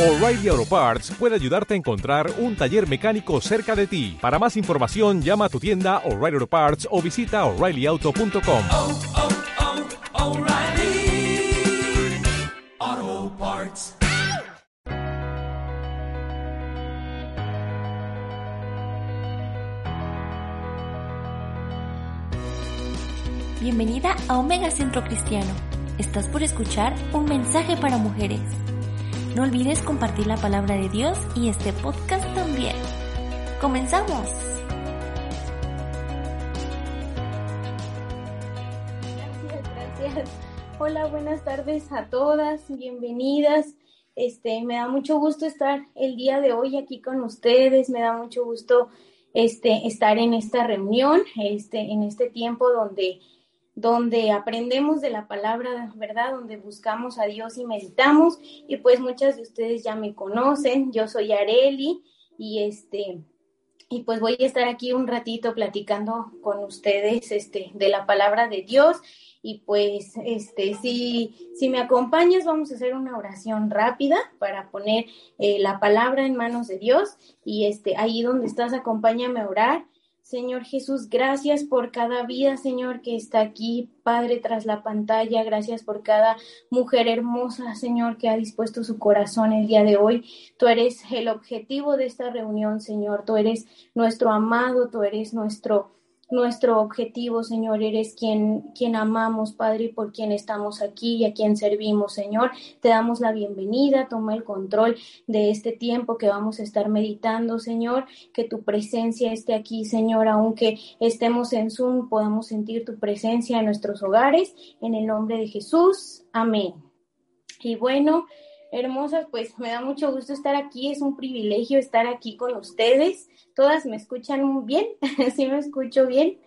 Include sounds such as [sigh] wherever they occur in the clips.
O'Reilly Auto Parts puede ayudarte a encontrar un taller mecánico cerca de ti. Para más información, llama a tu tienda O'Reilly Auto Parts o visita oreillyauto.com. oh, oh, Parts. Bienvenida a Omega Centro Cristiano. Estás por escuchar un mensaje para mujeres. No olvides compartir la palabra de Dios y este podcast también. ¡Comenzamos! Gracias, gracias. Hola, buenas tardes a todas, bienvenidas. Este, me da mucho gusto estar el día de hoy aquí con ustedes, me da mucho gusto este, estar en esta reunión, este, en este tiempo donde, donde aprendemos de la palabra, ¿verdad? Donde buscamos a Dios y meditamos. Y pues muchas de ustedes ya me conocen, yo soy Areli y este, y pues voy a estar aquí un ratito platicando con ustedes este, de la palabra de Dios. Y pues, este, si, si me acompañas, vamos a hacer una oración rápida para poner eh, la palabra en manos de Dios. Y este, ahí donde estás, acompáñame a orar. Señor Jesús, gracias por cada vida, Señor, que está aquí, Padre, tras la pantalla. Gracias por cada mujer hermosa, Señor, que ha dispuesto su corazón el día de hoy. Tú eres el objetivo de esta reunión, Señor. Tú eres nuestro amado, tú eres nuestro nuestro objetivo, Señor, eres quien, quien amamos, Padre, y por quien estamos aquí y a quien servimos, Señor. Te damos la bienvenida, toma el control de este tiempo que vamos a estar meditando, Señor, que tu presencia esté aquí, Señor, aunque estemos en Zoom, podamos sentir tu presencia en nuestros hogares, en el nombre de Jesús. Amén. Y bueno, hermosas, pues me da mucho gusto estar aquí, es un privilegio estar aquí con ustedes. ¿Todas me escuchan bien? [laughs] ¿Sí me escucho bien?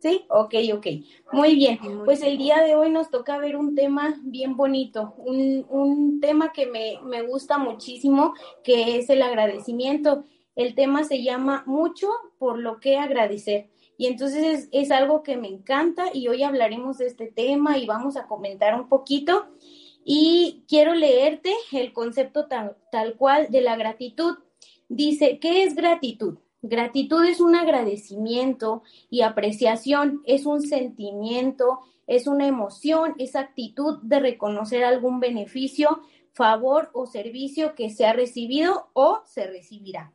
Sí, ok, ok. Muy bien. Pues el día de hoy nos toca ver un tema bien bonito, un, un tema que me, me gusta muchísimo, que es el agradecimiento. El tema se llama Mucho por lo que agradecer. Y entonces es, es algo que me encanta y hoy hablaremos de este tema y vamos a comentar un poquito. Y quiero leerte el concepto tal, tal cual de la gratitud. Dice, ¿qué es gratitud? Gratitud es un agradecimiento y apreciación, es un sentimiento, es una emoción, es actitud de reconocer algún beneficio, favor o servicio que se ha recibido o se recibirá.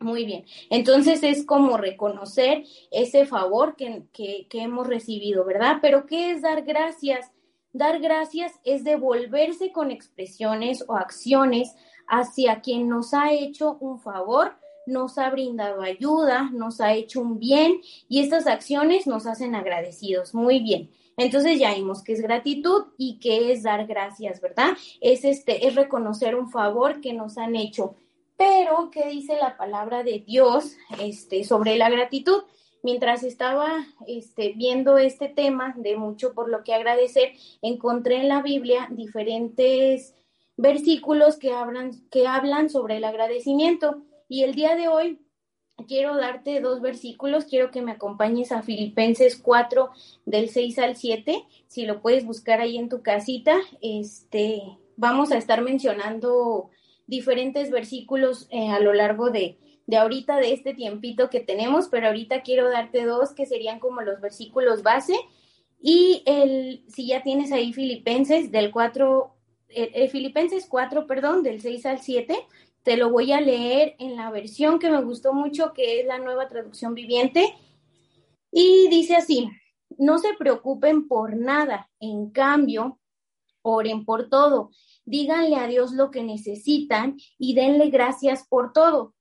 Muy bien, entonces es como reconocer ese favor que, que, que hemos recibido, ¿verdad? Pero ¿qué es dar gracias? Dar gracias es devolverse con expresiones o acciones hacia quien nos ha hecho un favor, nos ha brindado ayuda, nos ha hecho un bien y estas acciones nos hacen agradecidos. Muy bien. Entonces ya vimos que es gratitud y que es dar gracias, ¿verdad? Es este es reconocer un favor que nos han hecho. Pero ¿qué dice la palabra de Dios este sobre la gratitud? Mientras estaba este, viendo este tema de mucho por lo que agradecer, encontré en la Biblia diferentes versículos que hablan, que hablan sobre el agradecimiento. Y el día de hoy quiero darte dos versículos, quiero que me acompañes a Filipenses 4 del 6 al 7, si lo puedes buscar ahí en tu casita, este, vamos a estar mencionando diferentes versículos eh, a lo largo de, de ahorita, de este tiempito que tenemos, pero ahorita quiero darte dos que serían como los versículos base. Y el, si ya tienes ahí Filipenses del 4, eh, eh, Filipenses 4, perdón, del 6 al 7, te lo voy a leer en la versión que me gustó mucho, que es la nueva traducción viviente. Y dice así, no se preocupen por nada, en cambio, oren por todo, díganle a Dios lo que necesitan y denle gracias por todo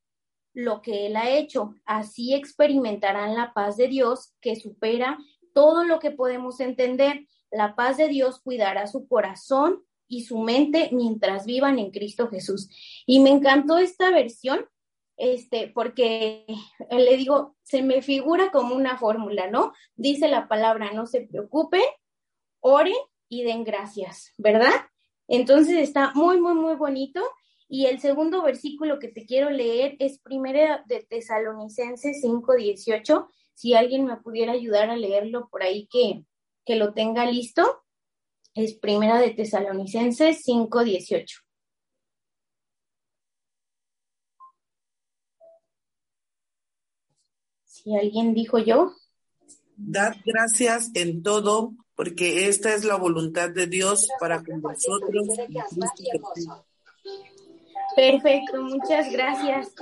lo que Él ha hecho. Así experimentarán la paz de Dios que supera todo lo que podemos entender. La paz de Dios cuidará su corazón y su mente mientras vivan en Cristo Jesús. Y me encantó esta versión, este, porque le digo, se me figura como una fórmula, ¿no? Dice la palabra, no se preocupen, oren y den gracias, ¿verdad? Entonces está muy, muy, muy bonito. Y el segundo versículo que te quiero leer es primero de Tesalonicenses 5:18. Si alguien me pudiera ayudar a leerlo por ahí que, que lo tenga listo. Es primera de Tesalonicenses 5:18. Si alguien dijo yo. Dad gracias en todo, porque esta es la voluntad de Dios para con vosotros. Perfecto, muchas gracias.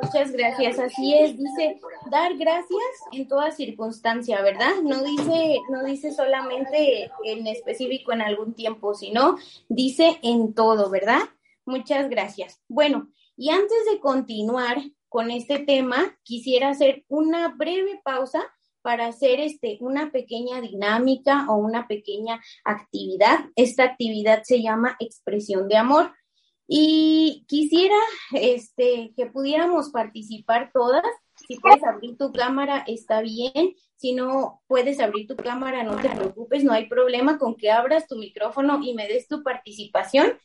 Muchas gracias. Así es, dice dar gracias en toda circunstancia, ¿verdad? No dice, no dice solamente en específico en algún tiempo, sino dice en todo, ¿verdad? Muchas gracias. Bueno, y antes de continuar con este tema, quisiera hacer una breve pausa para hacer este, una pequeña dinámica o una pequeña actividad. Esta actividad se llama expresión de amor. Y quisiera este, que pudiéramos participar todas. Si puedes abrir tu cámara, está bien. Si no puedes abrir tu cámara, no te preocupes, no hay problema con que abras tu micrófono y me des tu participación.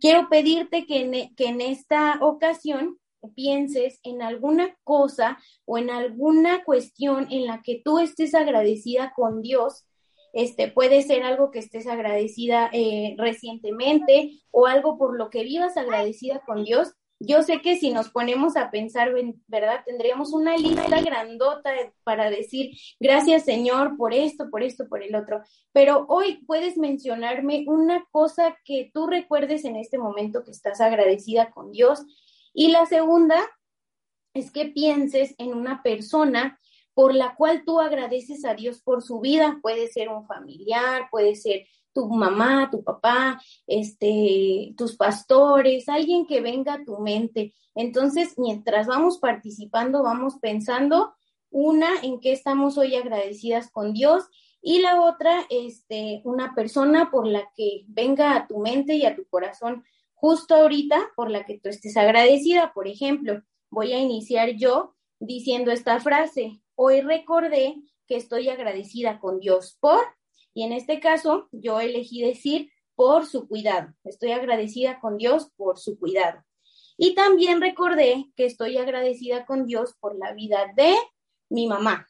Quiero pedirte que en, que en esta ocasión pienses en alguna cosa o en alguna cuestión en la que tú estés agradecida con Dios este, puede ser algo que estés agradecida eh, recientemente o algo por lo que vivas agradecida con Dios. Yo sé que si nos ponemos a pensar, ¿verdad? Tendríamos una lista grandota para decir, gracias Señor por esto, por esto, por el otro. Pero hoy puedes mencionarme una cosa que tú recuerdes en este momento que estás agradecida con Dios. Y la segunda es que pienses en una persona por la cual tú agradeces a Dios por su vida. Puede ser un familiar, puede ser tu mamá, tu papá, este, tus pastores, alguien que venga a tu mente. Entonces, mientras vamos participando, vamos pensando una en qué estamos hoy agradecidas con Dios y la otra, este, una persona por la que venga a tu mente y a tu corazón justo ahorita, por la que tú estés agradecida. Por ejemplo, voy a iniciar yo diciendo esta frase, hoy recordé que estoy agradecida con Dios por, y en este caso yo elegí decir por su cuidado. Estoy agradecida con Dios por su cuidado. Y también recordé que estoy agradecida con Dios por la vida de mi mamá.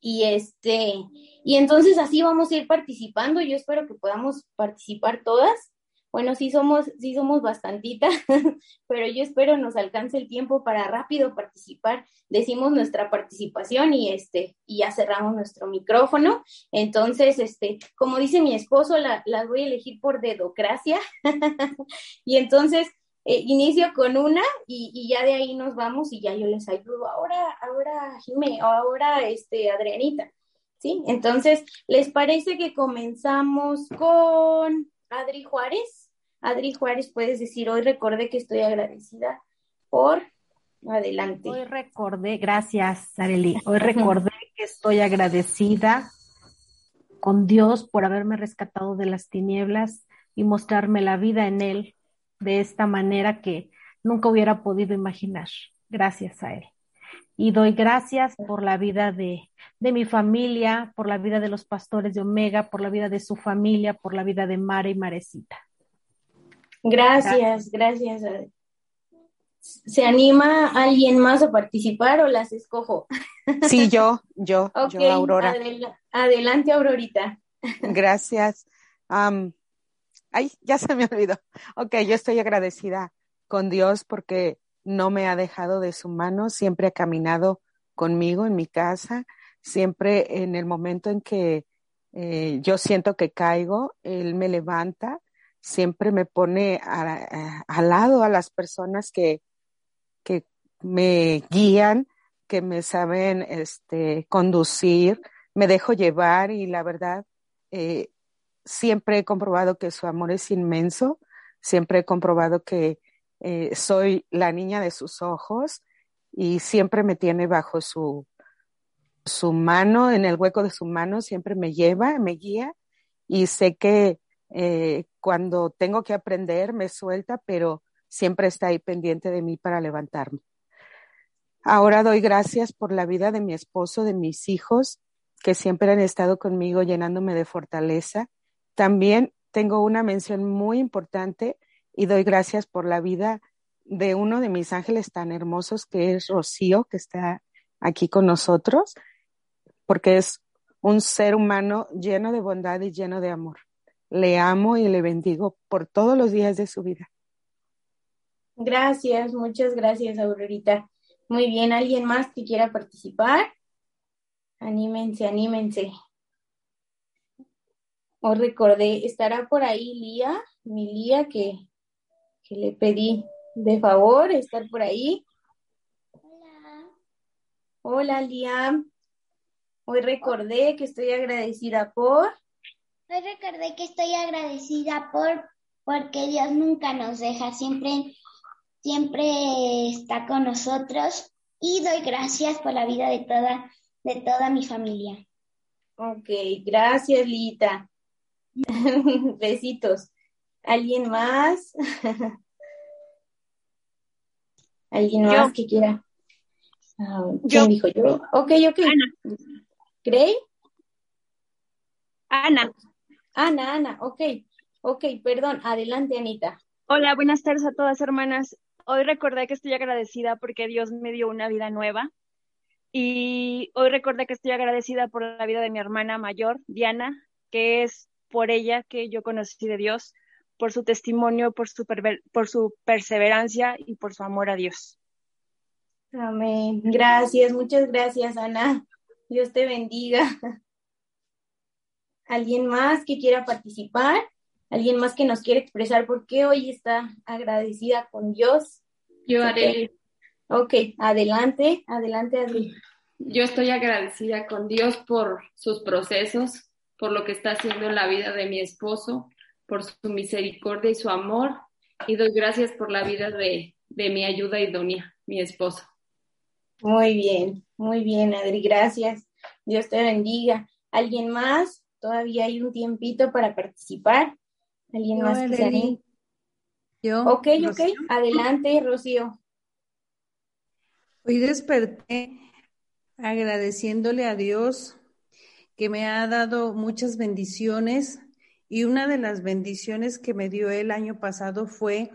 Y este, y entonces así vamos a ir participando. Yo espero que podamos participar todas. Bueno, sí somos, sí somos bastantitas, [laughs] pero yo espero nos alcance el tiempo para rápido participar. Decimos nuestra participación y este, y ya cerramos nuestro micrófono. Entonces, este, como dice mi esposo, la, las voy a elegir por dedocracia. [laughs] y entonces, eh, inicio con una y, y, ya de ahí nos vamos y ya yo les ayudo. Ahora, ahora, Jimé, ahora, este, Adrianita. ¿Sí? Entonces, ¿les parece que comenzamos con Adri Juárez. Adri Juárez, puedes decir, hoy recordé que estoy agradecida por... Adelante. Hoy recordé, gracias, Areli. Hoy recordé que estoy agradecida con Dios por haberme rescatado de las tinieblas y mostrarme la vida en Él de esta manera que nunca hubiera podido imaginar. Gracias a Él. Y doy gracias por la vida de, de mi familia, por la vida de los pastores de Omega, por la vida de su familia, por la vida de Mare y Marecita. Gracias, gracias. gracias. ¿Se anima alguien más a participar o las escojo? Sí, yo, yo, okay, yo, Aurora. Adel adelante, Aurorita. Gracias. Um, ay, ya se me olvidó. Ok, yo estoy agradecida con Dios porque no me ha dejado de su mano, siempre ha caminado conmigo en mi casa, siempre en el momento en que eh, yo siento que caigo, Él me levanta, siempre me pone al lado a las personas que, que me guían, que me saben este, conducir, me dejo llevar y la verdad, eh, siempre he comprobado que su amor es inmenso, siempre he comprobado que eh, soy la niña de sus ojos y siempre me tiene bajo su, su mano, en el hueco de su mano, siempre me lleva, me guía y sé que eh, cuando tengo que aprender me suelta, pero siempre está ahí pendiente de mí para levantarme. Ahora doy gracias por la vida de mi esposo, de mis hijos, que siempre han estado conmigo llenándome de fortaleza. También tengo una mención muy importante y doy gracias por la vida de uno de mis ángeles tan hermosos que es Rocío, que está aquí con nosotros, porque es un ser humano lleno de bondad y lleno de amor. Le amo y le bendigo por todos los días de su vida. Gracias, muchas gracias, Aurorita. Muy bien, ¿alguien más que quiera participar? Anímense, anímense. Os recordé, estará por ahí Lía, mi Lía, que, que le pedí de favor estar por ahí. Hola. Hola, Lía. Hoy recordé que estoy agradecida por. Hoy recordé que estoy agradecida por porque Dios nunca nos deja, siempre, siempre está con nosotros y doy gracias por la vida de toda, de toda mi familia. Ok, gracias, Lita. [laughs] Besitos. ¿Alguien más? [laughs] ¿Alguien Yo. más que quiera? Ah, ¿Quién Yo. dijo yo? Ok, ok. Ana. ¿Grey? Ana. Ana, Ana, ok. Ok, perdón. Adelante, Anita. Hola, buenas tardes a todas hermanas. Hoy recordé que estoy agradecida porque Dios me dio una vida nueva. Y hoy recordé que estoy agradecida por la vida de mi hermana mayor, Diana, que es por ella que yo conocí de Dios, por su testimonio, por su, perver- por su perseverancia y por su amor a Dios. Amén. Gracias, muchas gracias, Ana. Dios te bendiga. ¿Alguien más que quiera participar? ¿Alguien más que nos quiere expresar por qué hoy está agradecida con Dios? Yo, Arely, Ok, adelante, adelante, Adri. yo estoy agradecida con Dios por sus procesos, por lo que está haciendo en la vida de mi esposo, por su misericordia y su amor, y doy gracias por la vida de, de mi ayuda idónea, mi esposo. Muy bien, muy bien, Adri, gracias. Dios te bendiga. ¿Alguien más? Todavía hay un tiempito para participar. ¿Alguien Yo, más que se? Yo, Ok, ok, adelante, Rocío. Hoy desperté agradeciéndole a Dios que me ha dado muchas bendiciones y una de las bendiciones que me dio el año pasado fue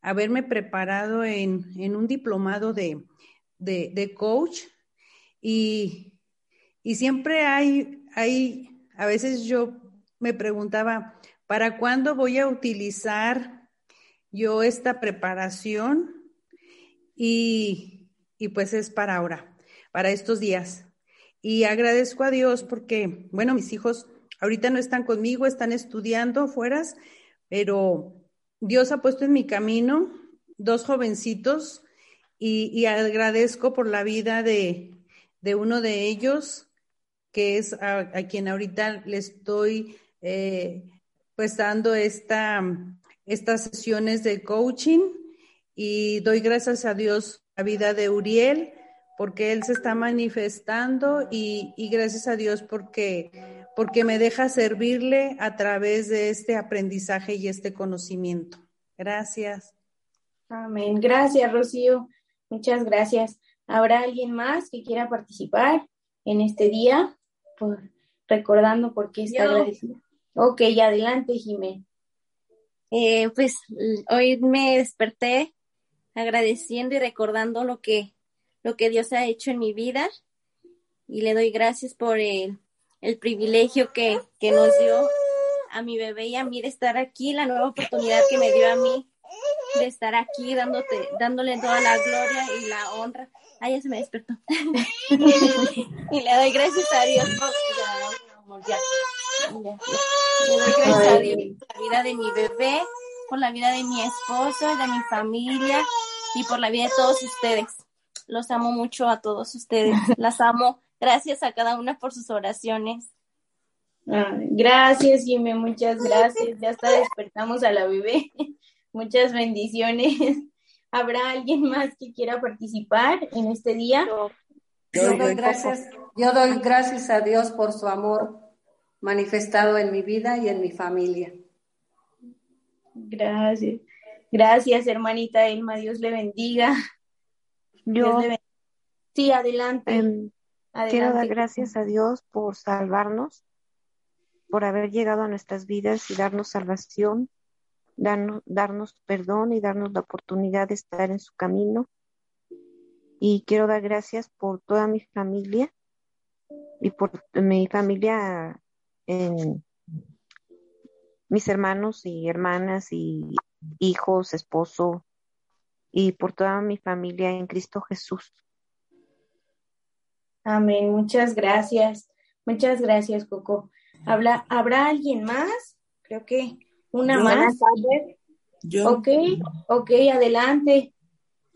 haberme preparado en, en un diplomado de, de, coach y, y siempre hay, hay, a veces yo me preguntaba, ¿para cuándo voy a utilizar yo esta preparación? Y, y pues es para ahora, para estos días. Y agradezco a Dios porque, bueno, mis hijos ahorita no están conmigo, están estudiando fueras, pero Dios ha puesto en mi camino dos jovencitos y, agradezco por la vida de, de uno de ellos, que es a, a quien ahorita le estoy eh, pues dando esta, estas sesiones de coaching y doy gracias a Dios la vida de Uriel porque él se está manifestando y, y gracias a Dios porque, porque me deja servirle a través de este aprendizaje y este conocimiento. Gracias. Amén. Gracias, Rocío. Muchas gracias. ¿Habrá alguien más que quiera participar en este día? Por, recordando por qué está Yo. agradecido. Ok, adelante, Jimé. Eh, pues hoy me desperté agradeciendo y recordando lo que, lo que Dios ha hecho en mi vida y le doy gracias por el, el privilegio que, que nos dio a mi bebé y a mí de estar aquí, la nueva oportunidad que me dio a mí de estar aquí dándote, dándole toda la gloria y la honra. Ay, ya se me despertó. [laughs] y le doy gracias a Dios por ya, amor, ya. Ya, ya. Le doy gracias a Dios por la vida de mi bebé, por la vida de mi esposo, de mi familia y por la vida de todos ustedes. Los amo mucho a todos ustedes. Las amo. Gracias a cada una por sus oraciones. Ah, gracias, Jimé, muchas gracias. Ya hasta despertamos a la bebé. [laughs] Muchas bendiciones. [laughs] ¿Habrá alguien más que quiera participar en este día? Yo doy gracias, yo doy gracias a Dios por su amor manifestado en mi vida y en mi familia. Gracias. Gracias, hermanita Elma. Dios le bendiga. Dios Yo le ben- Sí, adelante. Quiero dar gracias a Dios por salvarnos, por haber llegado a nuestras vidas y darnos salvación, darnos, darnos perdón y darnos la oportunidad de estar en su camino. Y quiero dar gracias por toda mi familia y por mi familia en mis hermanos y hermanas y hijos, esposo y por toda mi familia en Cristo Jesús. Amén. Muchas gracias. Muchas gracias, Coco. ¿Habla, ¿Habrá alguien más? Creo que una Yo. más. Yo. Ok, ok, adelante.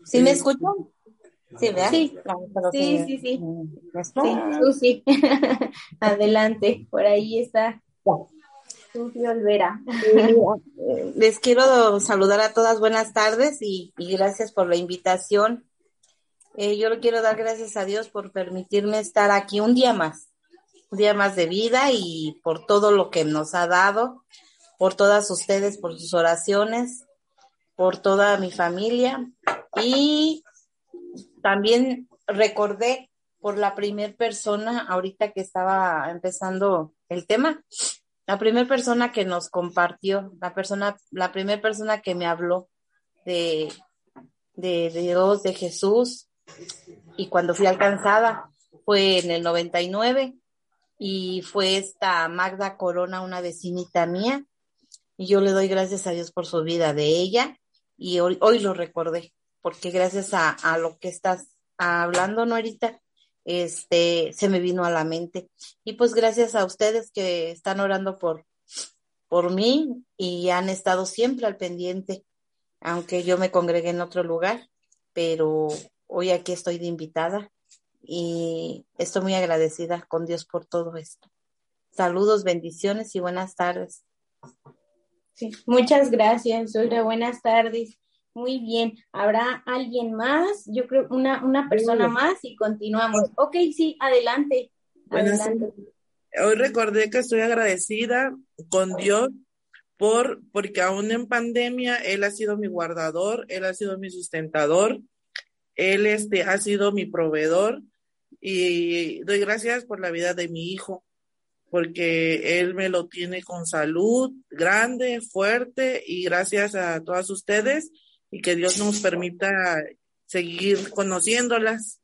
¿Sí me escuchan? Sí, ¿verdad? Sí, sí, sí. sí, sí. Sí. [laughs] adelante, por ahí está. Susi Olvera. Eh, Les quiero saludar a todas, buenas tardes y, y gracias por la invitación. Eh, yo le quiero dar gracias a Dios por permitirme estar aquí un día más, un día más de vida y por todo lo que nos ha dado, por todas ustedes, por sus oraciones, por toda mi familia. Y también recordé por la primer persona ahorita que estaba empezando el tema, la primera persona que nos compartió, la persona, la primera persona que me habló de, de, de Dios, de Jesús, y cuando fui alcanzada fue en el 99 y fue esta Magda Corona, una vecinita mía, y yo le doy gracias a Dios por su vida de ella y hoy, hoy lo recordé, porque gracias a, lo que estás hablando, Norita, este, se me vino a la mente. Y pues gracias a ustedes que están orando por, por mí y han estado siempre al pendiente, aunque yo me congregué en otro lugar, pero hoy aquí estoy de invitada y estoy muy agradecida con Dios por todo esto. Saludos, bendiciones y buenas tardes. Sí, muchas gracias, Olga. Buenas tardes. Muy bien. ¿Habrá alguien más? Yo creo una, una persona más y continuamos. Ok, sí, adelante. Buenas adelante. Hoy recordé que estoy agradecida con Dios por, porque aún en pandemia Él ha sido mi guardador, Él ha sido mi sustentador, Él este, ha sido mi proveedor y doy gracias por la vida de mi hijo, porque Él me lo tiene con salud grande, fuerte y gracias a todas ustedes y que Dios nos permita seguir conociéndolas.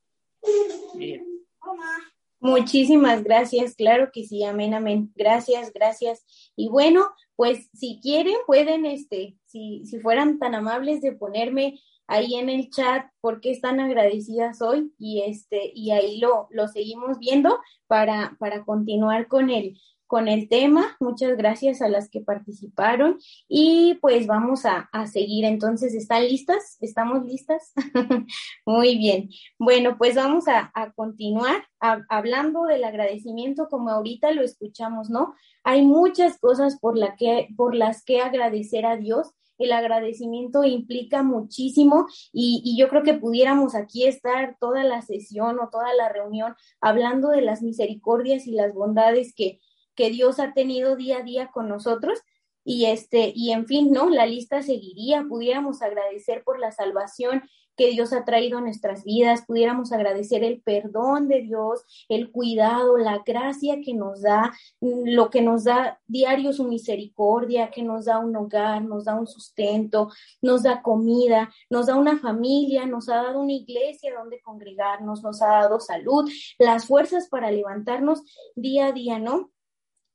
Muchísimas gracias, claro que sí, amén, amén. Gracias, gracias. Y bueno, pues si quieren, pueden, este, si, si fueran tan amables de ponerme ahí en el chat por qué están agradecidas hoy y este, y ahí lo, lo seguimos viendo para, para continuar con el, con el tema. Muchas gracias a las que participaron y pues vamos a, a seguir. Entonces, ¿están listas? ¿Estamos listas? [laughs] Muy bien. Bueno, pues vamos a, continuar hablando del agradecimiento como ahorita lo escuchamos, ¿no? Hay muchas cosas por, la que, por las que agradecer a Dios. El agradecimiento implica muchísimo y, yo creo que pudiéramos aquí estar toda la sesión o toda la reunión hablando de las misericordias y las bondades que, que Dios ha tenido día a día con nosotros. Y este, y en fin, ¿no? La lista seguiría, pudiéramos agradecer por la salvación que Dios ha traído a nuestras vidas, pudiéramos agradecer el perdón de Dios, el cuidado, la gracia que nos da, lo que nos da diario su misericordia, que nos da un hogar, nos da un sustento, nos da comida, nos da una familia, nos ha dado una iglesia donde congregarnos, nos ha dado salud, las fuerzas para levantarnos día a día, ¿no?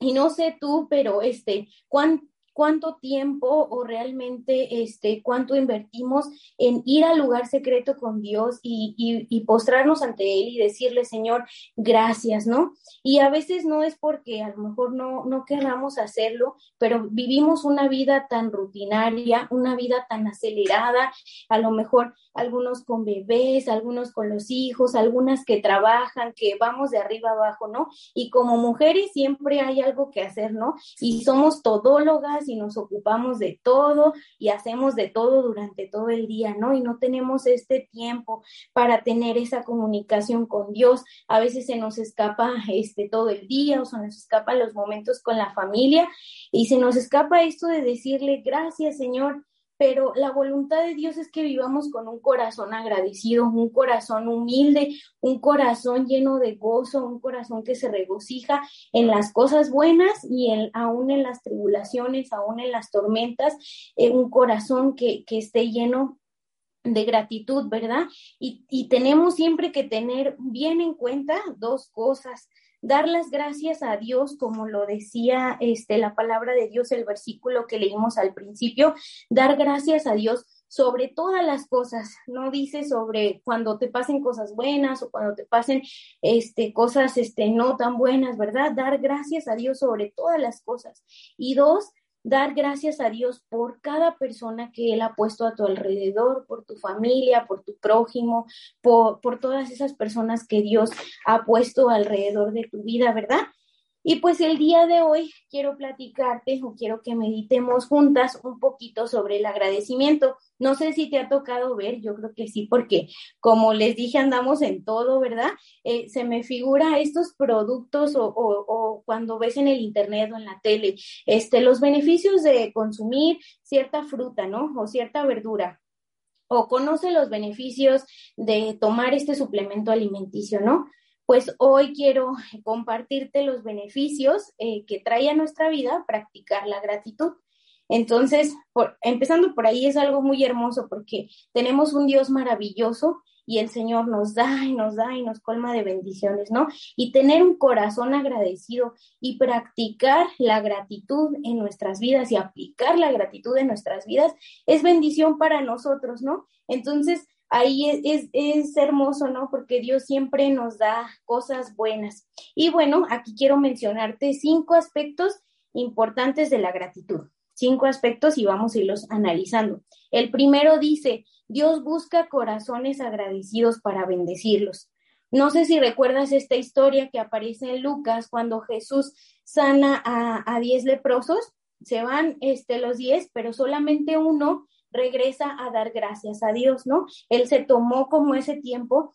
Y no sé tú, pero este, ¿cuán, cuánto tiempo o realmente este, cuánto invertimos en ir al lugar secreto con Dios y, y, postrarnos ante Él y decirle, Señor, gracias, ¿no? Y a veces no es porque a lo mejor no, no queramos hacerlo, pero vivimos una vida tan rutinaria, una vida tan acelerada, a lo mejor algunos con bebés, algunos con los hijos, algunas que trabajan, que vamos de arriba abajo, ¿no? Y como mujeres siempre hay algo que hacer, ¿no? Y somos todólogas y nos ocupamos de todo y hacemos de todo durante todo el día, ¿no? Y no tenemos este tiempo para tener esa comunicación con Dios. A veces se nos escapa este todo el día o se nos escapa los momentos con la familia y se nos escapa esto de decirle gracias, Señor, pero la voluntad de Dios es que vivamos con un corazón agradecido, un corazón humilde, un corazón lleno de gozo, un corazón que se regocija en las cosas buenas y en, aún en las tribulaciones, aún en las tormentas, eh, un corazón que, que esté lleno de gratitud, ¿verdad? Y, y tenemos siempre que tener bien en cuenta dos cosas dar las gracias a Dios, como lo decía este, la palabra de Dios, el versículo que leímos al principio, dar gracias a Dios sobre todas las cosas, no dice sobre cuando te pasen cosas buenas o cuando te pasen este, cosas este, no tan buenas, ¿verdad? Dar gracias a Dios sobre todas las cosas. Y dos, dar gracias a Dios por cada persona que Él ha puesto a tu alrededor, por tu familia, por tu prójimo, por, por todas esas personas que Dios ha puesto alrededor de tu vida, ¿verdad? Y pues el día de hoy quiero platicarte o quiero que meditemos juntas un poquito sobre el agradecimiento. No sé si te ha tocado ver, yo creo que sí, porque como les dije, andamos en todo, ¿verdad? Eh, se me figura estos productos o, o, cuando ves en el internet o en la tele, este, los beneficios de consumir cierta fruta, ¿no? O cierta verdura o conoce los beneficios de tomar este suplemento alimenticio, ¿no? Pues hoy quiero compartirte los beneficios eh, que trae a nuestra vida practicar la gratitud. Entonces, por, empezando por ahí es algo muy hermoso porque tenemos un Dios maravilloso y el Señor nos da y nos da y nos colma de bendiciones, ¿no? Y tener un corazón agradecido y practicar la gratitud en nuestras vidas y aplicar la gratitud en nuestras vidas es bendición para nosotros, ¿no? Entonces, ahí es, es, hermoso, ¿no? Porque Dios siempre nos da cosas buenas. Y bueno, aquí quiero mencionarte cinco aspectos importantes de la gratitud. Cinco aspectos y vamos a irlos analizando. El primero dice, Dios busca corazones agradecidos para bendecirlos. No sé si recuerdas esta historia que aparece en Lucas cuando Jesús sana a, a diez leprosos. Se van este, los diez, pero solamente uno regresa a dar gracias a Dios, ¿no? Él se tomó como ese tiempo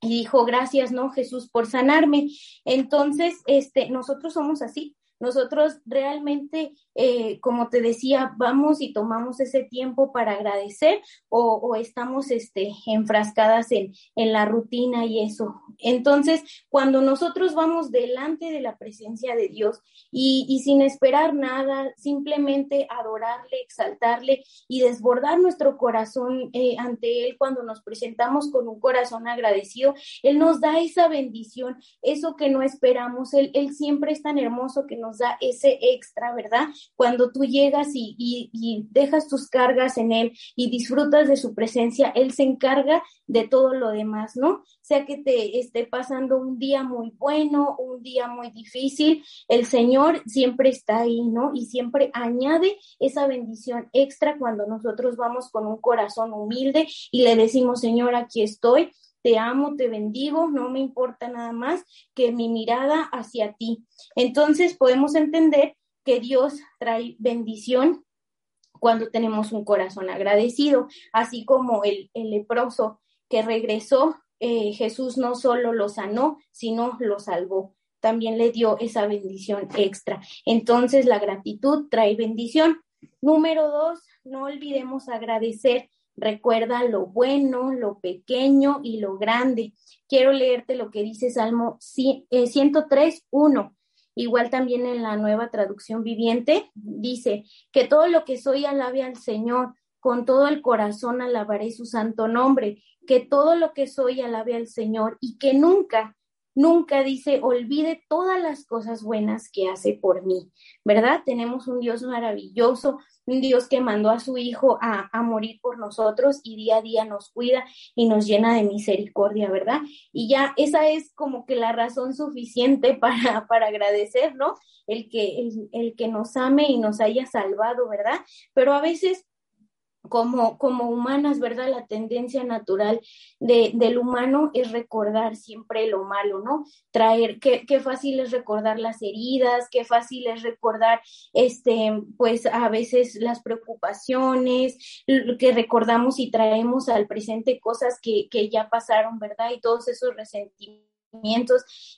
y dijo, gracias, ¿no? Jesús por sanarme. Entonces, este, nosotros somos así. Nosotros realmente, eh, como te decía, vamos y tomamos ese tiempo para agradecer o, estamos este, enfrascadas en, en, la rutina y eso. Entonces, cuando nosotros vamos delante de la presencia de Dios y, y sin esperar nada, simplemente adorarle, exaltarle y desbordar nuestro corazón eh, ante Él cuando nos presentamos con un corazón agradecido, Él nos da esa bendición, eso que no esperamos. Él, él siempre es tan hermoso que nos da ese extra, ¿verdad? Cuando tú llegas y, dejas tus cargas en Él y disfrutas de su presencia, Él se encarga de todo lo demás, ¿no? Sea que te esté pasando un día muy bueno, un día muy difícil, el Señor siempre está ahí, ¿no? Y siempre añade esa bendición extra cuando nosotros vamos con un corazón humilde y le decimos, Señor, aquí estoy te amo, te bendigo, no me importa nada más que mi mirada hacia ti. Entonces podemos entender que Dios trae bendición cuando tenemos un corazón agradecido, así como el, el leproso que regresó, eh, Jesús no solo lo sanó, sino lo salvó. También le dio esa bendición extra. Entonces la gratitud trae bendición. Número dos, no olvidemos agradecer Recuerda lo bueno, lo pequeño y lo grande. Quiero leerte lo que dice Salmo 103, 1. Igual también en la nueva traducción viviente dice que todo lo que soy alabe al Señor, con todo el corazón alabaré su santo nombre, que todo lo que soy alabe al Señor y que nunca, nunca dice, olvide todas las cosas buenas que hace por mí, ¿verdad? Tenemos un Dios maravilloso, un Dios que mandó a su Hijo a, a, morir por nosotros y día a día nos cuida y nos llena de misericordia, ¿verdad? Y ya esa es como que la razón suficiente [laughs] para, para agradecer, ¿no? El que, el, el que nos ame y nos haya salvado, ¿verdad? Pero a veces como, como humanas, ¿verdad? La tendencia natural de, del humano es recordar siempre lo malo, ¿no? Traer, qué, qué fácil es recordar las heridas, qué fácil es recordar, este, pues a veces las preocupaciones, que recordamos y traemos al presente cosas que, que ya pasaron, ¿verdad? Y todos esos resentimientos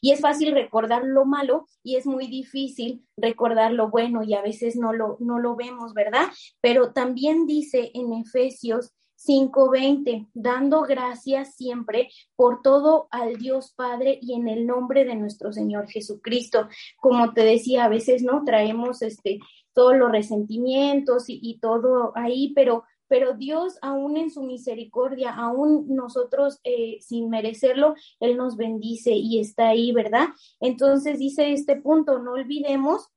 y es fácil recordar lo malo y es muy difícil recordar lo bueno y a veces no lo, no lo vemos, ¿verdad? Pero también dice en Efesios 5:20, dando gracias siempre por todo al Dios Padre y en el nombre de nuestro Señor Jesucristo. Como te decía, a veces no traemos este todos los resentimientos y, y todo ahí, pero pero Dios aún en su misericordia, aún nosotros eh, sin merecerlo, Él nos bendice y está ahí, ¿verdad? Entonces dice este punto, no olvidemos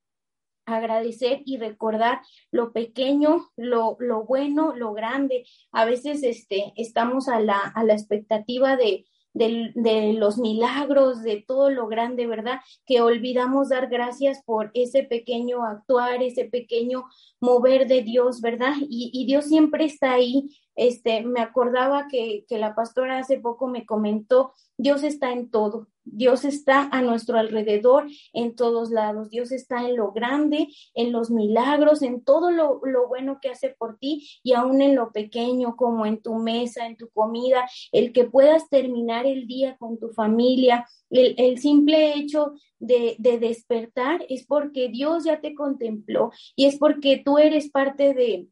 agradecer y recordar lo pequeño, lo, lo bueno, lo grande. A veces este, estamos a la, a la expectativa de, de, de, los milagros, de todo lo grande, ¿verdad? Que olvidamos dar gracias por ese pequeño actuar, ese pequeño mover de Dios, ¿verdad? Y, y Dios siempre está ahí. Este, me acordaba que, que la pastora hace poco me comentó, Dios está en todo, Dios está a nuestro alrededor en todos lados. Dios está en lo grande, en los milagros, en todo lo, lo, bueno que hace por ti y aún en lo pequeño, como en tu mesa, en tu comida, el que puedas terminar el día con tu familia. El, el simple hecho de, de despertar es porque Dios ya te contempló y es porque tú eres parte de,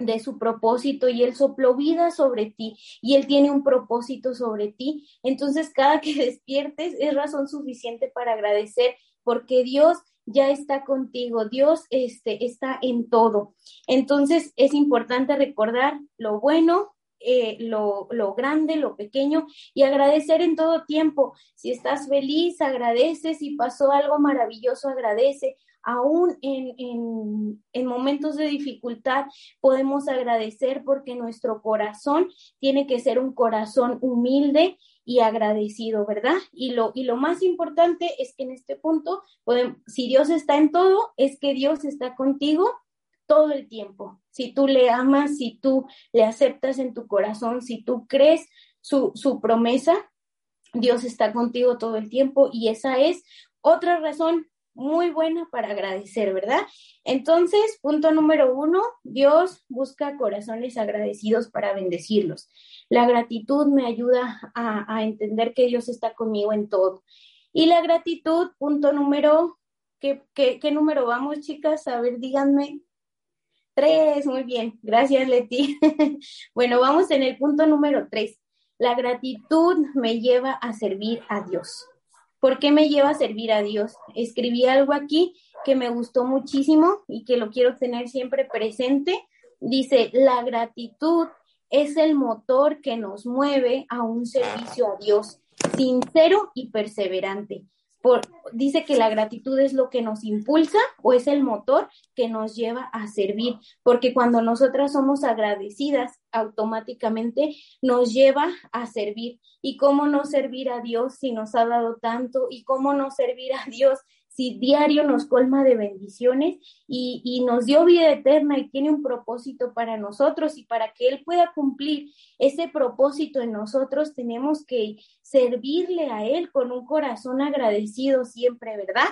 de su propósito y él sopló vida sobre ti y él tiene un propósito sobre ti. Entonces, cada que [laughs] despiertes es razón suficiente para agradecer porque Dios ya está contigo, Dios este, está en todo. Entonces, es importante recordar lo bueno, eh, lo, lo, grande, lo pequeño y agradecer en todo tiempo. Si estás feliz, agradece. Si pasó algo maravilloso, agradece aún en, en, en, momentos de dificultad podemos agradecer porque nuestro corazón tiene que ser un corazón humilde y agradecido, ¿verdad? Y lo, y lo más importante es que en este punto, podemos, si Dios está en todo, es que Dios está contigo todo el tiempo. Si tú le amas, si tú le aceptas en tu corazón, si tú crees su, su promesa, Dios está contigo todo el tiempo y esa es otra razón muy buena para agradecer, ¿verdad? Entonces, punto número uno, Dios busca corazones agradecidos para bendecirlos. La gratitud me ayuda a, entender que Dios está conmigo en todo. Y la gratitud, punto número, ¿qué, qué, qué número vamos, chicas? A ver, díganme. Tres, muy bien. Gracias, Leti. [laughs] bueno, vamos en el punto número tres. La gratitud me lleva a servir a Dios. ¿Por qué me lleva a servir a Dios? Escribí algo aquí que me gustó muchísimo y que lo quiero tener siempre presente. Dice, la gratitud es el motor que nos mueve a un servicio a Dios, sincero y perseverante. Por, dice que la gratitud es lo que nos impulsa o es el motor que nos lleva a servir, porque cuando nosotras somos agradecidas, automáticamente nos lleva a servir. ¿Y cómo no servir a Dios si nos ha dado tanto? ¿Y cómo no servir a Dios si diario nos colma de bendiciones y, nos dio vida eterna y tiene un propósito para nosotros y para que Él pueda cumplir ese propósito en nosotros tenemos que servirle a Él con un corazón agradecido siempre, ¿verdad?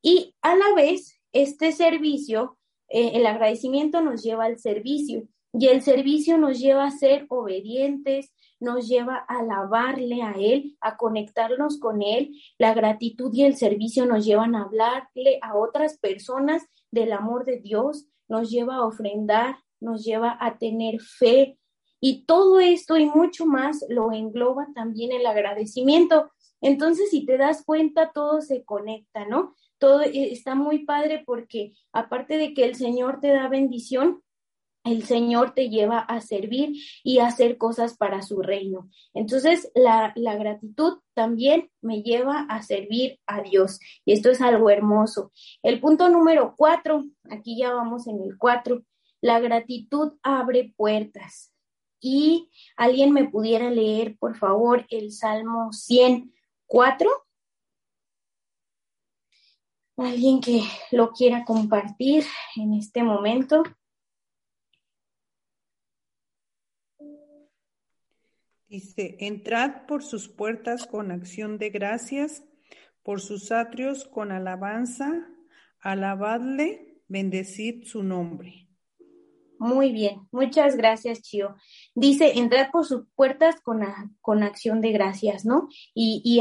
Y a la vez, este servicio, eh, el agradecimiento nos lleva al servicio y el servicio nos lleva a ser obedientes, nos lleva a alabarle a Él, a conectarnos con Él. La gratitud y el servicio nos llevan a hablarle a otras personas del amor de Dios, nos lleva a ofrendar, nos lleva a tener fe. Y todo esto y mucho más lo engloba también el agradecimiento. Entonces, si te das cuenta, todo se conecta, ¿no? Todo eh, está muy padre porque aparte de que el Señor te da bendición, el Señor te lleva a servir y a hacer cosas para su reino. Entonces, la, la, gratitud también me lleva a servir a Dios. Y esto es algo hermoso. El punto número cuatro, aquí ya vamos en el cuatro, la gratitud abre puertas. Y alguien me pudiera leer, por favor, el Salmo 104. Alguien que lo quiera compartir en este momento. Dice, entrad por sus puertas con acción de gracias, por sus atrios con alabanza, alabadle, bendecid su nombre. Muy bien, muchas gracias, Chio. Dice, entrad por sus puertas con, con acción de gracias, ¿no? Y, y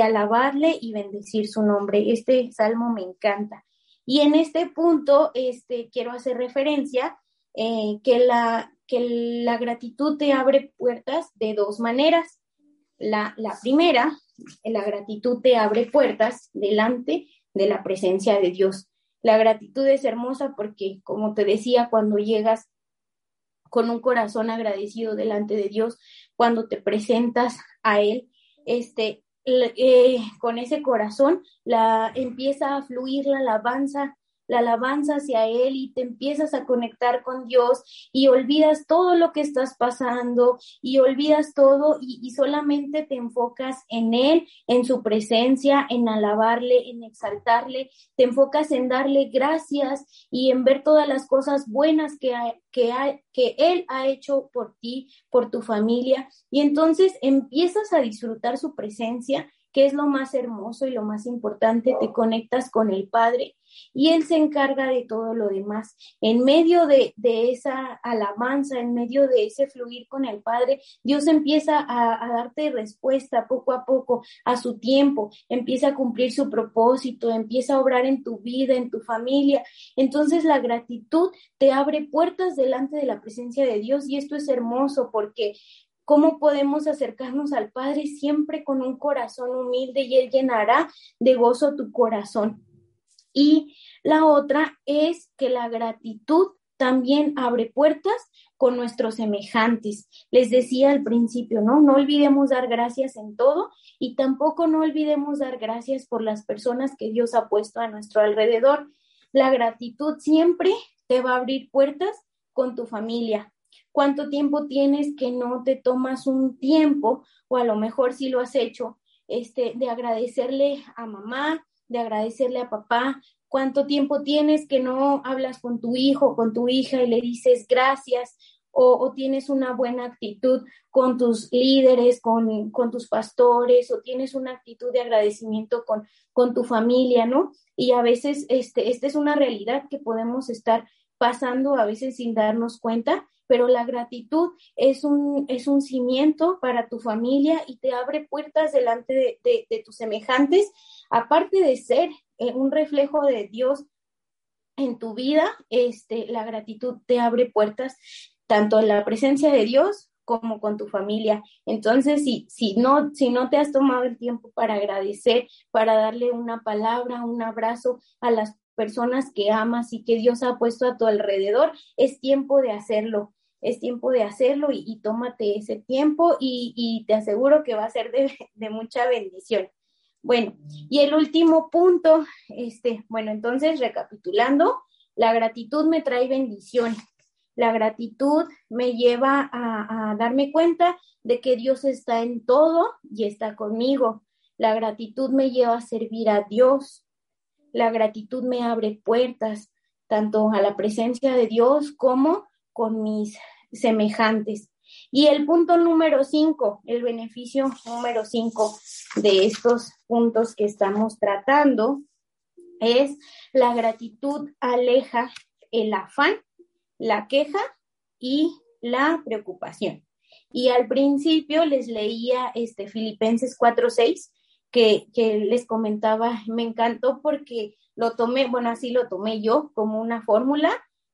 y bendecir su nombre. Este salmo me encanta. Y en este punto, este, quiero hacer referencia eh, que la, que la gratitud te abre puertas de dos maneras. La, la primera, la gratitud te abre puertas delante de la presencia de Dios. La gratitud es hermosa porque, como te decía, cuando llegas con un corazón agradecido delante de Dios, cuando te presentas a Él, este, eh, con ese corazón, la, empieza a fluir la alabanza, la alabanza hacia Él y te empiezas a conectar con Dios y olvidas todo lo que estás pasando y olvidas todo y, solamente te enfocas en Él, en su presencia, en alabarle, en exaltarle, te enfocas en darle gracias y en ver todas las cosas buenas que, que, hay, que Él ha hecho por ti, por tu familia. Y entonces empiezas a disfrutar su presencia que es lo más hermoso y lo más importante, te conectas con el Padre y Él se encarga de todo lo demás. En medio de, de esa alabanza, en medio de ese fluir con el Padre, Dios empieza a, a, darte respuesta poco a poco, a su tiempo, empieza a cumplir su propósito, empieza a obrar en tu vida, en tu familia. Entonces la gratitud te abre puertas delante de la presencia de Dios y esto es hermoso porque ¿Cómo podemos acercarnos al Padre siempre con un corazón humilde y Él llenará de gozo tu corazón? Y la otra es que la gratitud también abre puertas con nuestros semejantes. Les decía al principio, ¿no? No olvidemos dar gracias en todo y tampoco no olvidemos dar gracias por las personas que Dios ha puesto a nuestro alrededor. La gratitud siempre te va a abrir puertas con tu familia, cuánto tiempo tienes que no te tomas un tiempo, o a lo mejor si lo has hecho, este, de agradecerle a mamá, de agradecerle a papá, cuánto tiempo tienes que no hablas con tu hijo, con tu hija y le dices gracias, o, o tienes una buena actitud con tus líderes, con, con, tus pastores, o tienes una actitud de agradecimiento con, con tu familia, ¿no? Y a veces este, esta es una realidad que podemos estar pasando a veces sin darnos cuenta pero la gratitud es un, es un cimiento para tu familia y te abre puertas delante de, de, tus semejantes, aparte de ser eh, un reflejo de Dios en tu vida, este, la gratitud te abre puertas tanto en la presencia de Dios como con tu familia. Entonces, si, si, no, si no te has tomado el tiempo para agradecer, para darle una palabra, un abrazo a las personas que amas y que Dios ha puesto a tu alrededor, es tiempo de hacerlo es tiempo de hacerlo y, tómate ese tiempo y, te aseguro que va a ser de, mucha bendición. Bueno, y el último punto, este, bueno, entonces recapitulando, la gratitud me trae bendición. La gratitud me lleva a, a darme cuenta de que Dios está en todo y está conmigo. La gratitud me lleva a servir a Dios. La gratitud me abre puertas tanto a la presencia de Dios como con mis semejantes. Y el punto número cinco, el beneficio número cinco de estos puntos que estamos tratando es la gratitud aleja el afán, la queja y la preocupación. Y al principio les leía este Filipenses 4:6 que, que les comentaba, me encantó porque lo tomé, bueno, así lo tomé yo como una fórmula,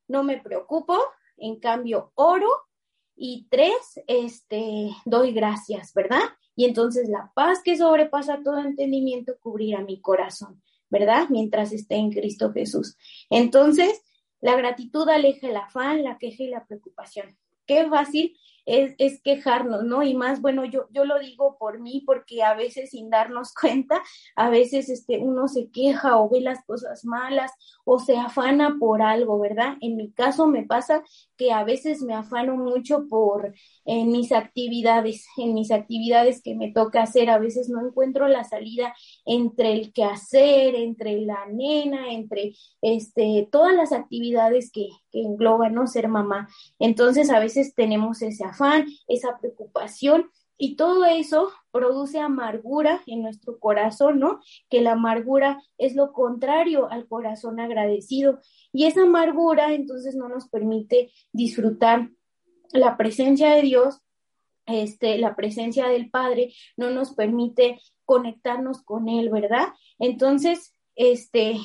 no me preocupo, en cambio oro y tres, este, doy gracias, ¿verdad? Y entonces la paz que sobrepasa todo entendimiento cubrirá mi corazón, ¿verdad? Mientras esté en Cristo Jesús. Entonces, la gratitud aleja el afán, la queja y la preocupación. Qué fácil es, es, quejarnos, ¿no? Y más, bueno, yo, yo lo digo por mí porque a veces sin darnos [laughs] cuenta, a veces este, uno se queja o ve las cosas malas o se afana por algo, ¿verdad? En mi caso me pasa que a veces me afano mucho por mis actividades, en mis actividades que me toca hacer, a veces no encuentro la salida entre el quehacer, entre la nena, entre este, todas las actividades que, que engloban, ¿no? Ser mamá. Entonces a veces tenemos ese afán, esa preocupación y todo eso produce amargura en nuestro corazón, ¿no? Que la amargura es lo contrario al corazón agradecido. Y esa amargura entonces no nos permite disfrutar la presencia de Dios, este, la presencia del Padre, no nos permite conectarnos con Él, ¿verdad? Entonces, este,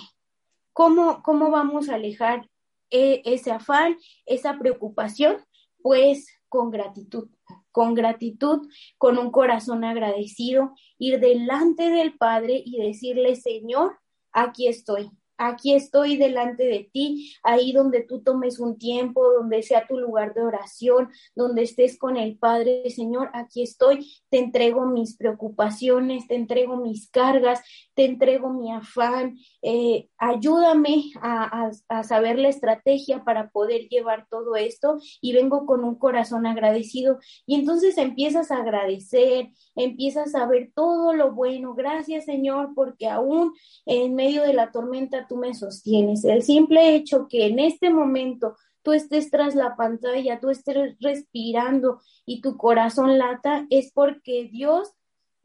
¿cómo, cómo vamos a alejar e ese afán, esa preocupación? Pues con gratitud, con gratitud, con un corazón agradecido, ir delante del Padre y decirle, Señor, aquí estoy. Aquí estoy delante de ti, ahí donde tú tomes un tiempo, donde sea tu lugar de oración, donde estés con el Padre, Señor, aquí estoy, te entrego mis preocupaciones, te entrego mis cargas, te entrego mi afán, eh, ayúdame a, a, saber la estrategia para poder llevar todo esto y vengo con un corazón agradecido. Y entonces empiezas a agradecer, empiezas a ver todo lo bueno, gracias Señor, porque aún en medio de la tormenta tú me sostienes. El simple hecho que en este momento tú estés tras la pantalla, tú estés respirando y tu corazón lata, es porque Dios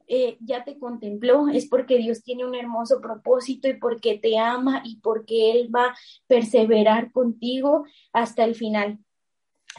eh, ya te contempló, es porque Dios tiene un hermoso propósito y porque te ama y porque Él va a perseverar contigo hasta el final.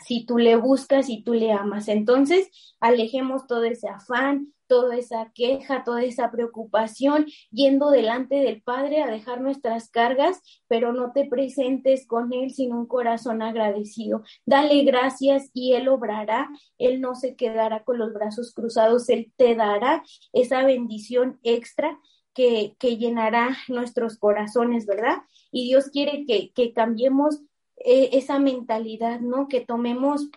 Si tú le buscas y tú le amas, entonces alejemos todo ese afán, toda esa queja, toda esa preocupación, yendo delante del Padre a dejar nuestras cargas, pero no te presentes con Él sin un corazón agradecido. Dale gracias y Él obrará, Él no se quedará con los brazos cruzados, Él te dará esa bendición extra que, que llenará nuestros corazones, ¿verdad? Y Dios quiere que, que cambiemos eh, esa mentalidad, ¿no? Que tomemos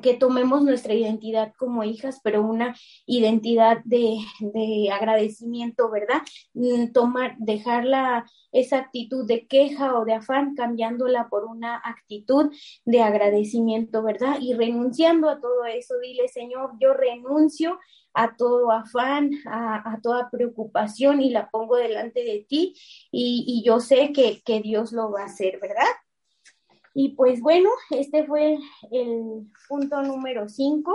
que tomemos nuestra identidad como hijas, pero una identidad de, de agradecimiento, ¿verdad? Tomar, dejarla esa actitud de queja o de afán, cambiándola por una actitud de agradecimiento, ¿verdad? Y renunciando a todo eso, dile, Señor, yo renuncio a todo afán, a, a toda preocupación y la pongo delante de ti y, y yo sé que, que Dios lo va a hacer, ¿verdad? Y pues bueno, este fue el punto número 5.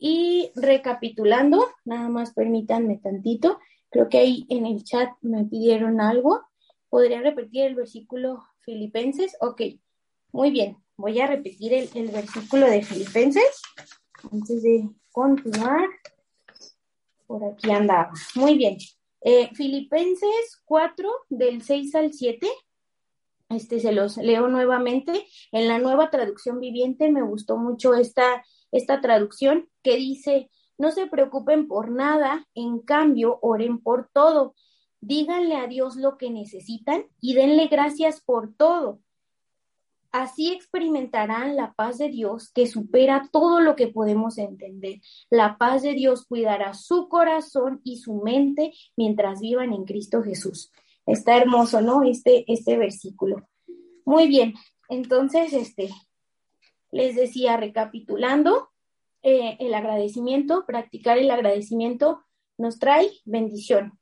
Y recapitulando, nada más permítanme tantito, creo que ahí en el chat me pidieron algo. ¿Podría repetir el versículo Filipenses? Ok, muy bien. Voy a repetir el, versículo de Filipenses antes de continuar. Por aquí andaba. Muy bien. Eh, Filipenses 4, del 6 al 7, este se los leo nuevamente. En la nueva traducción viviente me gustó mucho esta, esta traducción que dice, no se preocupen por nada, en cambio, oren por todo. Díganle a Dios lo que necesitan y denle gracias por todo. Así experimentarán la paz de Dios que supera todo lo que podemos entender. La paz de Dios cuidará su corazón y su mente mientras vivan en Cristo Jesús. Está hermoso, ¿no? Este, este versículo. Muy bien, entonces, este, les decía, recapitulando, eh, el agradecimiento, practicar el agradecimiento nos trae bendición.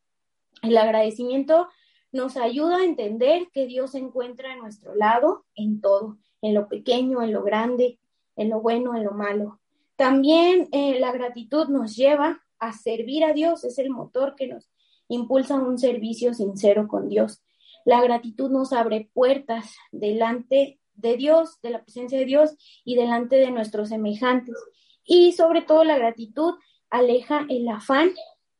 El agradecimiento nos ayuda a entender que Dios se encuentra a nuestro lado en todo, en lo pequeño, en lo grande, en lo bueno, en lo malo. También eh, la gratitud nos lleva a servir a Dios, es el motor que nos impulsan un servicio sincero con Dios. La gratitud nos abre puertas delante de Dios, de la presencia de Dios y delante de nuestros semejantes. Y sobre todo la gratitud aleja el afán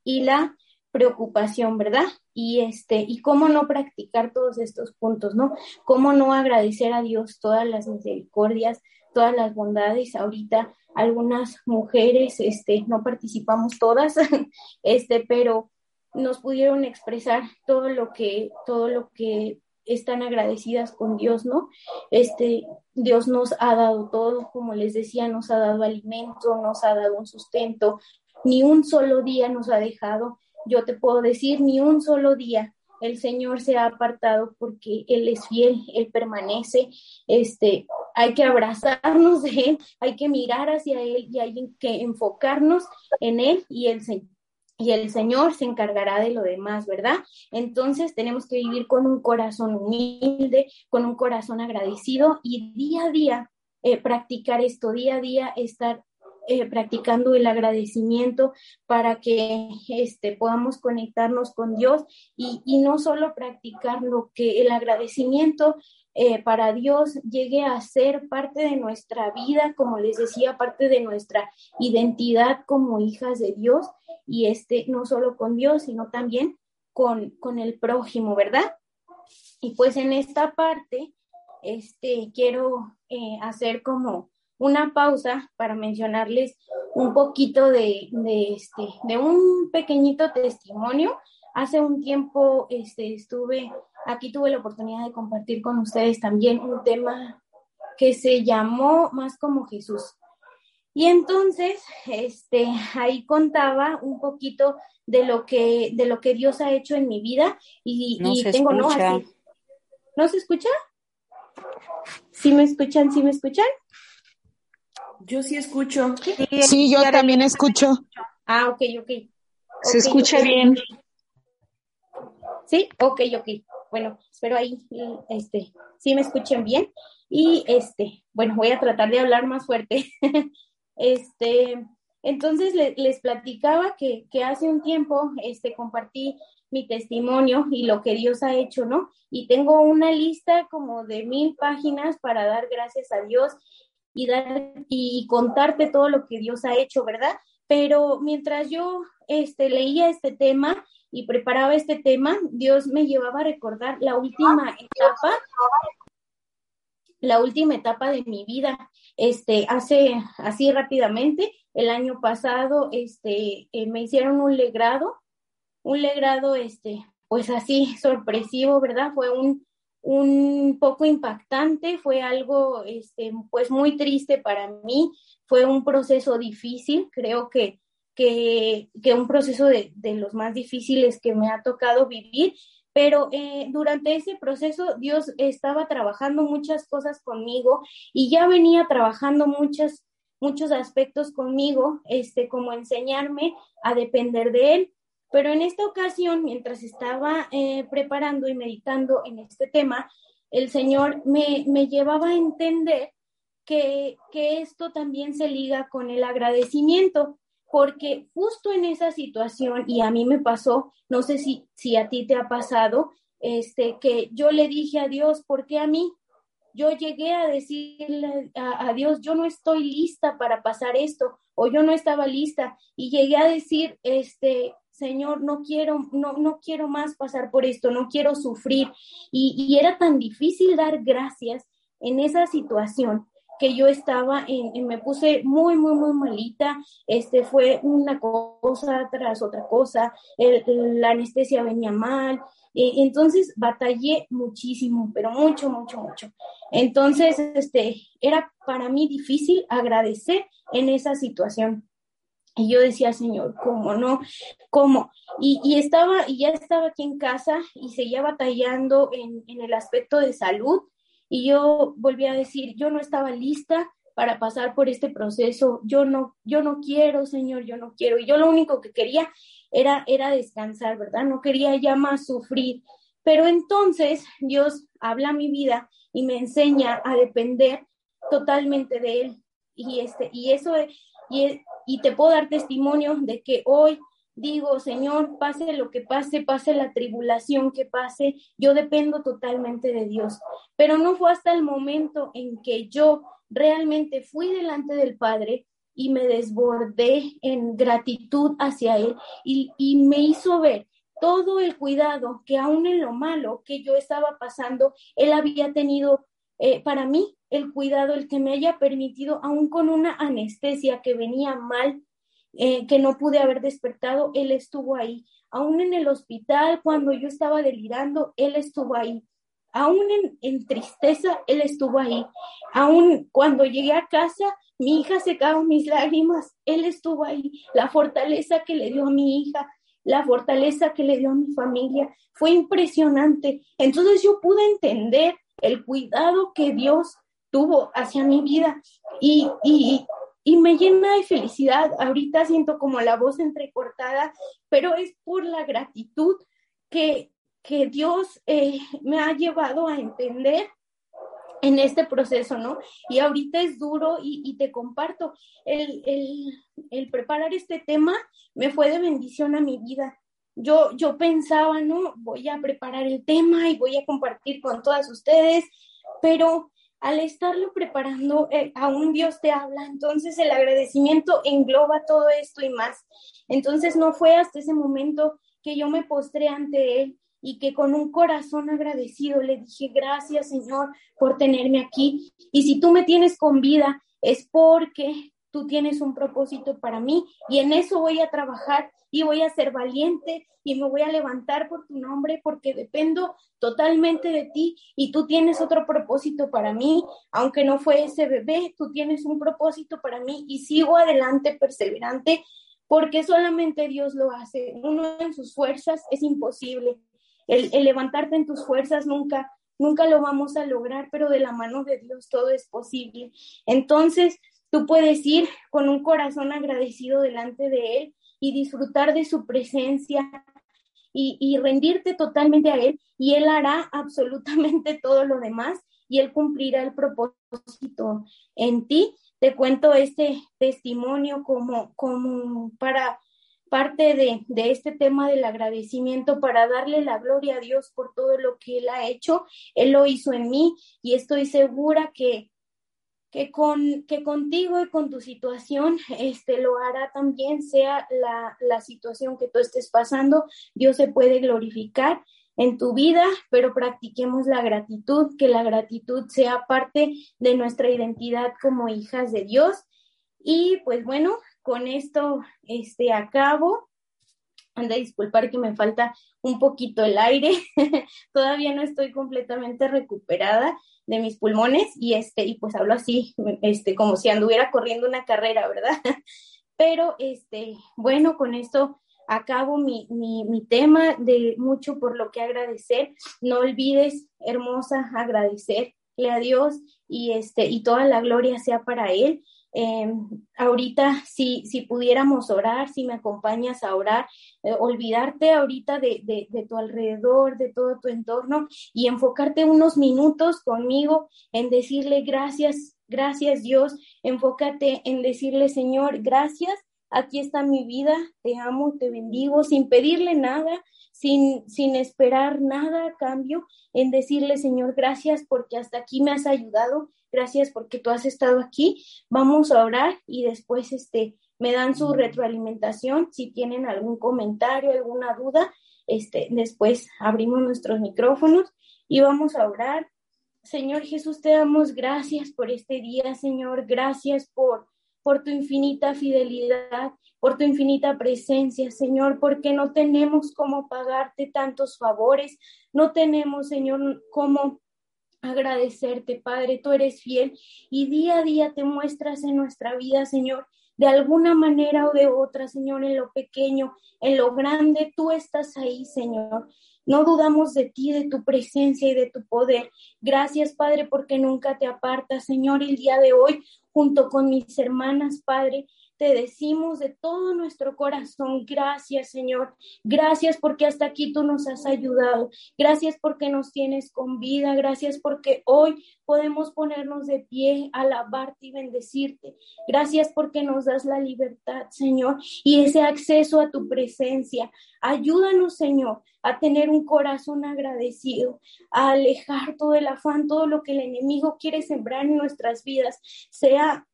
y la preocupación, ¿verdad? Y este, y cómo no practicar todos estos puntos, ¿no? Cómo no agradecer a Dios todas las misericordias, todas las bondades. Ahorita algunas mujeres, este, no participamos todas, [laughs] este, pero nos pudieron expresar todo lo que, todo lo que están agradecidas con Dios, ¿no? Este, Dios nos ha dado todo, como les decía, nos ha dado alimento, nos ha dado un sustento, ni un solo día nos ha dejado. Yo te puedo decir, ni un solo día el Señor se ha apartado porque Él es fiel, Él permanece, este, hay que abrazarnos de Él, hay que mirar hacia Él y hay que enfocarnos en Él y el Señor y el Señor se encargará de lo demás, ¿verdad? Entonces tenemos que vivir con un corazón humilde, con un corazón agradecido y día a día eh, practicar esto, día a día estar eh, practicando el agradecimiento para que este, podamos conectarnos con Dios y, y no solo practicar lo que el agradecimiento eh, para Dios llegue a ser parte de nuestra vida, como les decía, parte de nuestra identidad como hijas de Dios y este no solo con Dios, sino también con, con el prójimo, ¿verdad? Y pues en esta parte, este, quiero eh, hacer como una pausa para mencionarles un poquito de, de, este, de un pequeñito testimonio. Hace un tiempo este, estuve aquí tuve la oportunidad de compartir con ustedes también un tema que se llamó Más como Jesús. Y entonces, este, ahí contaba un poquito de lo que, de lo que Dios ha hecho en mi vida y, No y se tengo, ¿no? escucha. Así. ¿No se escucha? ¿Sí me escuchan? ¿Sí me escuchan? Yo sí escucho. Sí, yo también escucho. Ah, ok, ok. Se escucha bien. Sí, ok, ok. Bueno, espero ahí, este, sí me escuchen bien. Y este, bueno, voy a tratar de hablar más fuerte. [laughs] este, entonces le- les platicaba que, que hace un tiempo, este, compartí mi testimonio y lo que Dios ha hecho, ¿no? Y tengo una lista como de mil páginas para dar gracias a Dios y dar y contarte todo lo que Dios ha hecho, ¿verdad? Pero mientras yo este, leía este tema y preparaba este tema, Dios me llevaba a recordar la última etapa, la última etapa de mi vida. Este, hace así rápidamente, el año pasado, este, eh, me hicieron un legrado, un legrado, este, pues así sorpresivo, ¿verdad? Fue un, un poco impactante, fue algo, este, pues muy triste para mí, fue un proceso difícil, creo que, que, que un proceso de, de los más difíciles que me ha tocado vivir, pero eh, durante ese proceso Dios estaba trabajando muchas cosas conmigo y ya venía trabajando muchas, muchos aspectos conmigo, este, como enseñarme a depender de Él. Pero en esta ocasión, mientras estaba eh, preparando y meditando en este tema, el Señor me, me llevaba a entender que, que esto también se liga con el agradecimiento, porque justo en esa situación, y a mí me pasó, no sé si, si a ti te ha pasado, este, que yo le dije a Dios, ¿por qué a mí? Yo llegué a decirle a, a Dios, yo no estoy lista para pasar esto, o yo no estaba lista, y llegué a decir, este, Señor, no quiero, no, no quiero más pasar por esto, no quiero sufrir. Y, y era tan difícil dar gracias en esa situación que yo estaba en, en- me puse muy, muy, muy malita, este fue una cosa tras otra cosa, el- la anestesia venía mal, eh, entonces batallé muchísimo, pero mucho, mucho, mucho. Entonces, este, era para mí difícil agradecer en esa situación. Y yo decía, Señor, ¿cómo no? ¿Cómo? Y, y estaba, y ya estaba aquí en casa y seguía batallando en, en el aspecto de salud. Y yo volví a decir, yo no estaba lista para pasar por este proceso. Yo no, yo no quiero, Señor, yo no quiero. Y yo lo único que quería era, era descansar, ¿verdad? No quería ya más sufrir. Pero entonces Dios habla mi vida y me enseña a depender totalmente de Él. Y, este, y eso, y, y te puedo dar testimonio de que hoy digo, Señor, pase lo que pase, pase la tribulación que pase, yo dependo totalmente de Dios. Pero no fue hasta el momento en que yo realmente fui delante del Padre y me desbordé en gratitud hacia Él y, me hizo ver todo el cuidado que aún en lo malo que yo estaba pasando, Él había tenido eh, para mí, el cuidado, el que me haya permitido, aún con una anestesia que venía mal, eh, que no pude haber despertado, Él estuvo ahí. Aún en el hospital, cuando yo estaba delirando, Él estuvo ahí. Aún en, en tristeza, Él estuvo ahí. Aún cuando llegué a casa, mi hija secaba mis lágrimas, Él estuvo ahí. La fortaleza que le dio a mi hija, la fortaleza que le dio a mi familia, fue impresionante. Entonces yo pude entender el cuidado que Dios tuvo hacia mi vida y, y, y me llena de felicidad. Ahorita siento como la voz entrecortada, pero es por la gratitud que, que Dios eh, me ha llevado a entender en este proceso, ¿no? Y ahorita es duro y, y te comparto, el, el, el, preparar este tema me fue de bendición a mi vida. Yo, yo pensaba, ¿no? Voy a preparar el tema y voy a compartir con todas ustedes, pero al estarlo preparando, eh, aún Dios te habla, entonces el agradecimiento engloba todo esto y más. Entonces no fue hasta ese momento que yo me postré ante Él y que con un corazón agradecido le dije, gracias Señor por tenerme aquí. Y si tú me tienes con vida, es porque tú tienes un propósito para mí y en eso voy a trabajar y voy a ser valiente y me voy a levantar por tu nombre porque dependo totalmente de ti y tú tienes otro propósito para mí, aunque no fue ese bebé, tú tienes un propósito para mí y sigo adelante perseverante porque solamente Dios lo hace. Uno en sus fuerzas es imposible. El, el levantarte en tus fuerzas nunca, nunca lo vamos a lograr, pero de la mano de Dios todo es posible. Entonces, tú puedes ir con un corazón agradecido delante de Él y disfrutar de su presencia y, rendirte totalmente a Él y Él hará absolutamente todo lo demás y Él cumplirá el propósito en ti. Te cuento este testimonio como, como para parte de, de, este tema del agradecimiento para darle la gloria a Dios por todo lo que Él ha hecho. Él lo hizo en mí y estoy segura que, que, con, que contigo y con tu situación este, lo hará también, sea la, la situación que tú estés pasando, Dios se puede glorificar en tu vida, pero practiquemos la gratitud, que la gratitud sea parte de nuestra identidad como hijas de Dios. Y pues bueno, con esto este, acabo. Anda disculpar que me falta un poquito el aire. [laughs] Todavía no estoy completamente recuperada de mis pulmones y este, y pues hablo así, este, como si anduviera corriendo una carrera, ¿verdad? [laughs] Pero este, bueno, con esto acabo mi, mi, mi tema de mucho por lo que agradecer. No olvides, hermosa, agradecerle a Dios y este, y toda la gloria sea para Él. Eh, ahorita, si, si pudiéramos orar, si me acompañas a orar, eh, olvidarte ahorita de, de, tu alrededor, de todo tu entorno y enfocarte unos minutos conmigo en decirle gracias, gracias Dios, enfócate en decirle Señor, gracias, aquí está mi vida, te amo, te bendigo, sin pedirle nada, sin, sin esperar nada a cambio, en decirle, Señor, gracias porque hasta aquí me has ayudado, gracias porque tú has estado aquí, vamos a orar y después este, me dan su retroalimentación, si tienen algún comentario, alguna duda, este, después abrimos nuestros micrófonos y vamos a orar. Señor Jesús, te damos gracias por este día, Señor, gracias por por tu infinita fidelidad, por tu infinita presencia, Señor, porque no tenemos cómo pagarte tantos favores, no tenemos, Señor, cómo agradecerte, Padre, tú eres fiel y día a día te muestras en nuestra vida, Señor, de alguna manera o de otra, Señor, en lo pequeño, en lo grande, tú estás ahí, Señor. No dudamos de ti, de tu presencia y de tu poder. Gracias, Padre, porque nunca te apartas, Señor, el día de hoy junto con mis hermanas, Padre, te decimos de todo nuestro corazón, gracias Señor, gracias porque hasta aquí tú nos has ayudado, gracias porque nos tienes con vida, gracias porque hoy podemos ponernos de pie, alabarte y bendecirte, gracias porque nos das la libertad, Señor, y ese acceso a tu presencia. Ayúdanos, Señor, a tener un corazón agradecido, a alejar todo el afán, todo lo que el enemigo quiere sembrar en nuestras vidas, sea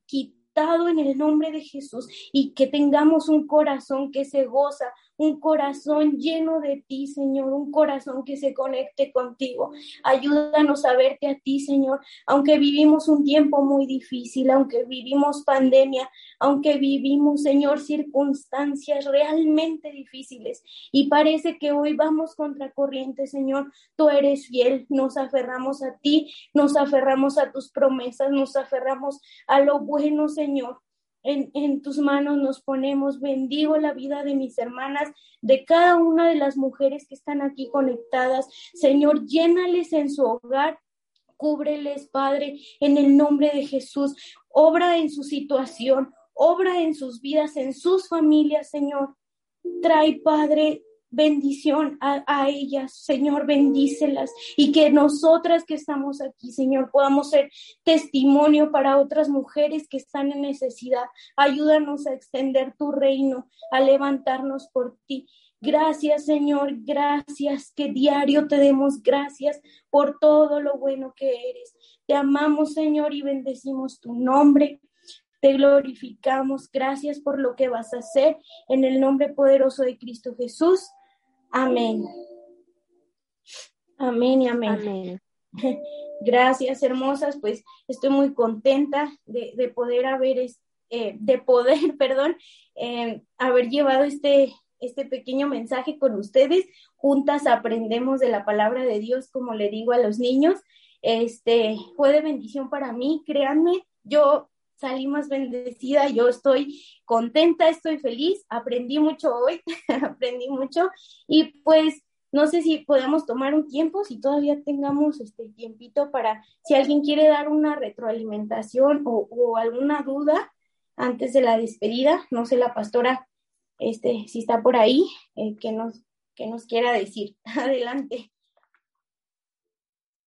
en el nombre de Jesús y que tengamos un corazón que se goza, un corazón lleno de ti, Señor, un corazón que se conecte contigo. Ayúdanos a verte a ti, Señor, aunque vivimos un tiempo muy difícil, aunque vivimos pandemia, aunque vivimos, Señor, circunstancias realmente difíciles y parece que hoy vamos contra corriente, Señor, tú eres fiel, nos aferramos a ti, nos aferramos a tus promesas, nos aferramos a lo bueno, Señor. En, tus manos nos ponemos. Bendigo la vida de mis hermanas, de cada una de las mujeres que están aquí conectadas. Señor, llénales en su hogar. Cúbreles, Padre, en el nombre de Jesús. Obra en su situación, obra en sus vidas, en sus familias, Señor. Trae, Padre, bendición a, ellas, Señor, bendícelas y que nosotras que estamos aquí, Señor, podamos ser testimonio para otras mujeres que están en necesidad. Ayúdanos a extender tu reino, a levantarnos por ti. Gracias, Señor, gracias, que diario te demos gracias por todo lo bueno que eres. Te amamos, Señor, y bendecimos tu nombre. Te glorificamos. Gracias por lo que vas a hacer. En el nombre poderoso de Cristo Jesús. Amén. Amén y amén. amén. [laughs] Gracias, hermosas. Pues estoy muy contenta de, de poder haber eh, de poder, [laughs] perdón, eh, haber llevado este, este pequeño mensaje con ustedes. Juntas aprendemos de la palabra de Dios, como le digo a los niños. Este fue de bendición para mí, créanme, yo salí más bendecida, yo estoy contenta, estoy feliz, aprendí mucho hoy, [laughs] aprendí mucho y pues no sé si podemos tomar un tiempo, si todavía tengamos este tiempito para, si alguien quiere dar una retroalimentación o, alguna duda antes de la despedida, no sé la pastora, este, si está por ahí, eh, que nos que nos quiera decir. [laughs] Adelante.